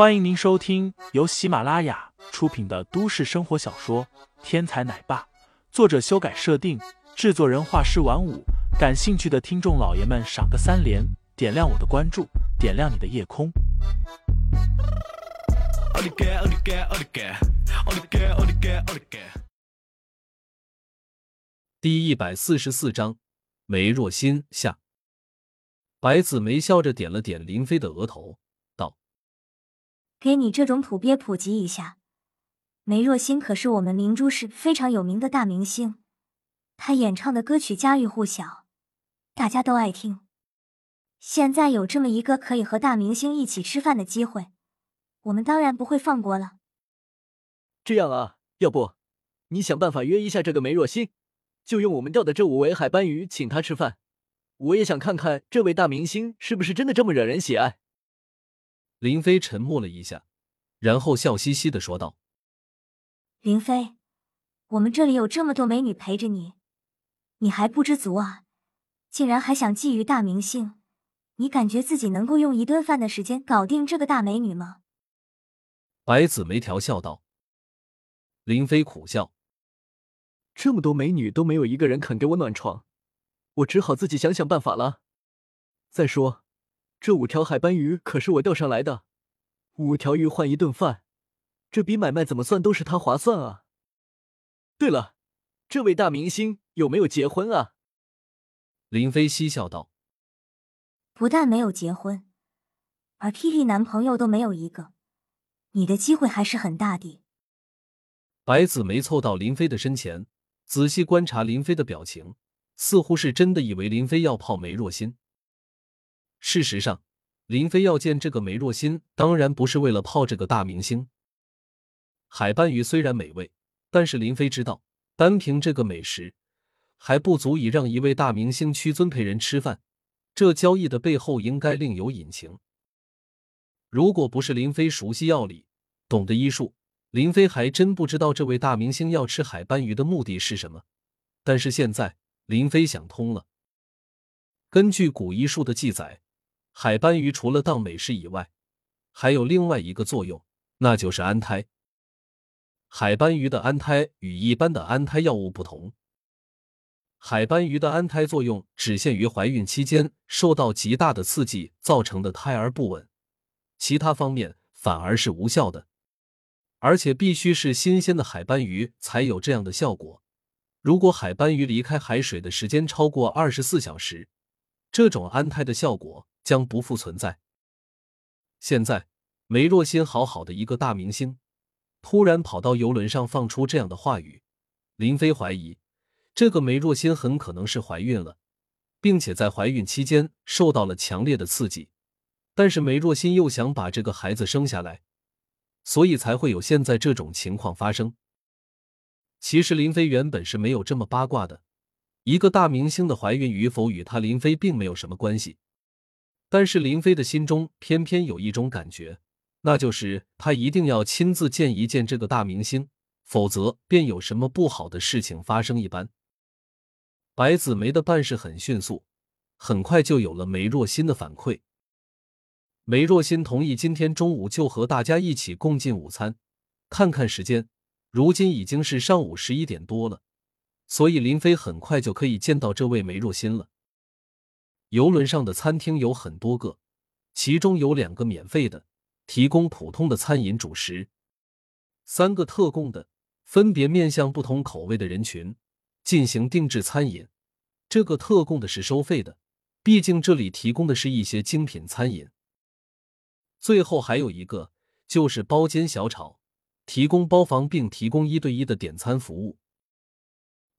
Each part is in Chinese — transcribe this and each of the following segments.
欢迎您收听由喜马拉雅出品的都市生活小说《天才奶爸》，作者修改设定，制作人画师晚舞。感兴趣的听众老爷们，赏个三连，点亮我的关注，点亮你的夜空。第一百四十四章，梅若欣下。白子梅笑着点了点林飞的额头，：“给你这种土鳖普及一下，梅若欣可是我们明珠市非常有名的大明星，她演唱的歌曲家喻户晓，大家都爱听。现在有这么一个可以和大明星一起吃饭的机会，我们当然不会放过了。这样啊，要不你想办法约一下这个梅若欣？”就用我们钓的这五尾海斑鱼请她吃饭，我也想看看这位大明星是不是真的这么惹人喜爱。林飞沉默了一下，然后笑嘻嘻的说道：“林飞，我们这里有这么多美女陪着你，你还不知足啊？竟然还想觊觎大明星？你感觉自己能够用一顿饭的时间搞定这个大美女吗？”白子梅调笑道。林飞苦笑。这么多美女都没有一个人肯给我暖床，我只好自己想想办法了。再说，这五条海斑鱼可是我钓上来的，五条鱼换一顿饭，这笔买卖怎么算都是他划算啊。对了，这位大明星有没有结婚啊？林飞嬉笑道：“不但没有结婚，而霹雳男朋友都没有一个，你的机会还是很大的。”白子梅凑到林飞的身前。仔细观察林飞的表情，似乎是真的以为林飞要泡梅若欣。事实上，林飞要见这个梅若欣，当然不是为了泡这个大明星。海斑鱼虽然美味，但是林飞知道，单凭这个美食，还不足以让一位大明星屈尊陪人吃饭。这交易的背后应该另有隐情。如果不是林飞熟悉药理，懂得医术。林飞还真不知道这位大明星要吃海斑鱼的目的是什么，但是现在林飞想通了。根据古医术的记载，海斑鱼除了当美食以外，还有另外一个作用，那就是安胎。海斑鱼的安胎与一般的安胎药物不同，海斑鱼的安胎作用只限于怀孕期间受到极大的刺激造成的胎儿不稳，其他方面反而是无效的。而且必须是新鲜的海斑鱼才有这样的效果。如果海斑鱼离开海水的时间超过二十四小时，这种安胎的效果将不复存在。现在梅若欣好好的一个大明星，突然跑到游轮上放出这样的话语，林飞怀疑这个梅若欣很可能是怀孕了，并且在怀孕期间受到了强烈的刺激。但是梅若欣又想把这个孩子生下来。所以才会有现在这种情况发生。其实林飞原本是没有这么八卦的，一个大明星的怀孕与否与他林飞并没有什么关系。但是林飞的心中偏偏有一种感觉，那就是他一定要亲自见一见这个大明星，否则便有什么不好的事情发生一般。白子梅的办事很迅速，很快就有了梅若欣的反馈。梅若欣同意今天中午就和大家一起共进午餐。看看时间，如今已经是上午十一点多了，所以林飞很快就可以见到这位梅若欣了。游轮上的餐厅有很多个，其中有两个免费的，提供普通的餐饮主食；三个特供的，分别面向不同口味的人群进行定制餐饮。这个特供的是收费的，毕竟这里提供的是一些精品餐饮。最后还有一个就是包间小炒，提供包房并提供一对一的点餐服务。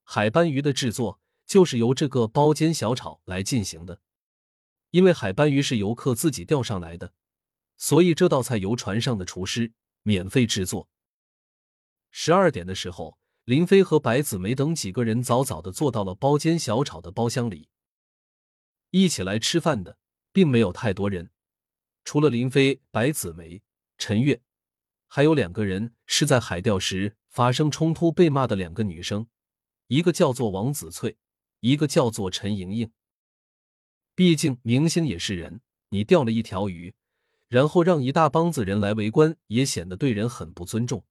海斑鱼的制作就是由这个包间小炒来进行的，因为海斑鱼是游客自己钓上来的，所以这道菜由船上的厨师免费制作。十二点的时候，林飞和白子梅等几个人早早的坐到了包间小炒的包厢里，一起来吃饭的并没有太多人。除了林飞、白子梅、陈月，还有两个人是在海钓时发生冲突被骂的两个女生，一个叫做王子翠，一个叫做陈莹莹。毕竟明星也是人，你钓了一条鱼，然后让一大帮子人来围观，也显得对人很不尊重。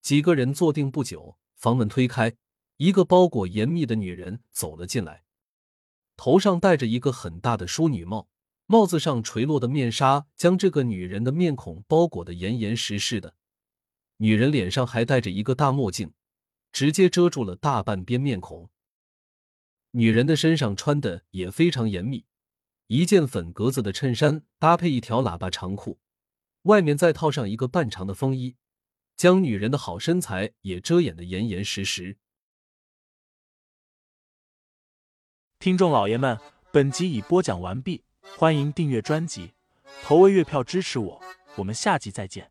几个人坐定不久，房门推开，一个包裹严密的女人走了进来，头上戴着一个很大的淑女帽，帽子上垂落的面纱将这个女人的面孔包裹得严严实实的。女人脸上还戴着一个大墨镜，直接遮住了大半边面孔。女人的身上穿的也非常严密，一件粉格子的衬衫搭配一条喇叭长裤，外面再套上一个半长的风衣，将女人的好身材也遮掩的严严实实。听众老爷们，本集已播讲完毕，欢迎订阅专辑，投喂月票支持我，我们下集再见。